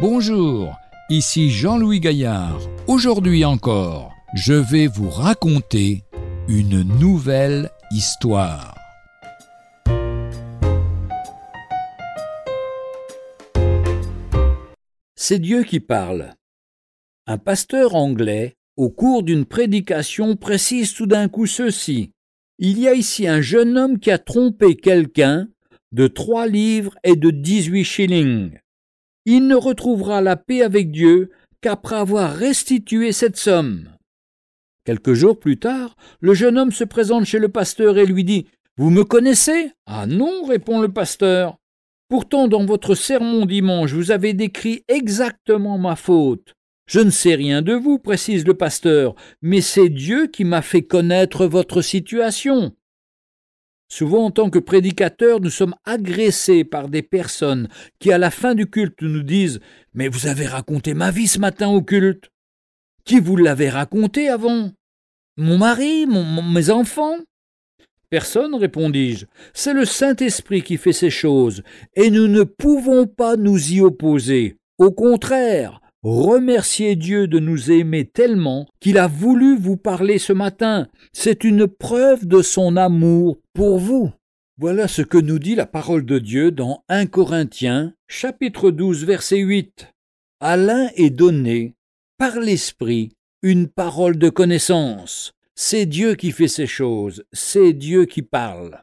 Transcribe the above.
Bonjour, ici Jean-Louis Gaillard. Aujourd'hui encore, je vais vous raconter une nouvelle histoire. C'est Dieu qui parle. Un pasteur anglais, au cours d'une prédication, précise tout d'un coup ceci. Il y a ici un jeune homme qui a trompé quelqu'un de trois livres et de dix-huit shillings il ne retrouvera la paix avec Dieu qu'après avoir restitué cette somme. Quelques jours plus tard, le jeune homme se présente chez le pasteur et lui dit Vous me connaissez? Ah non, répond le pasteur. Pourtant, dans votre sermon dimanche, vous avez décrit exactement ma faute. Je ne sais rien de vous, précise le pasteur, mais c'est Dieu qui m'a fait connaître votre situation. Souvent, en tant que prédicateurs, nous sommes agressés par des personnes qui, à la fin du culte, nous disent Mais vous avez raconté ma vie ce matin au culte. Qui vous l'avait raconté avant? Mon mari Mes enfants? Personne, répondis-je. C'est le Saint-Esprit qui fait ces choses, et nous ne pouvons pas nous y opposer. Au contraire, Remerciez Dieu de nous aimer tellement qu'il a voulu vous parler ce matin. C'est une preuve de son amour pour vous. Voilà ce que nous dit la parole de Dieu dans 1 Corinthiens, chapitre 12, verset 8. À est donné, par l'Esprit, une parole de connaissance. C'est Dieu qui fait ces choses, c'est Dieu qui parle.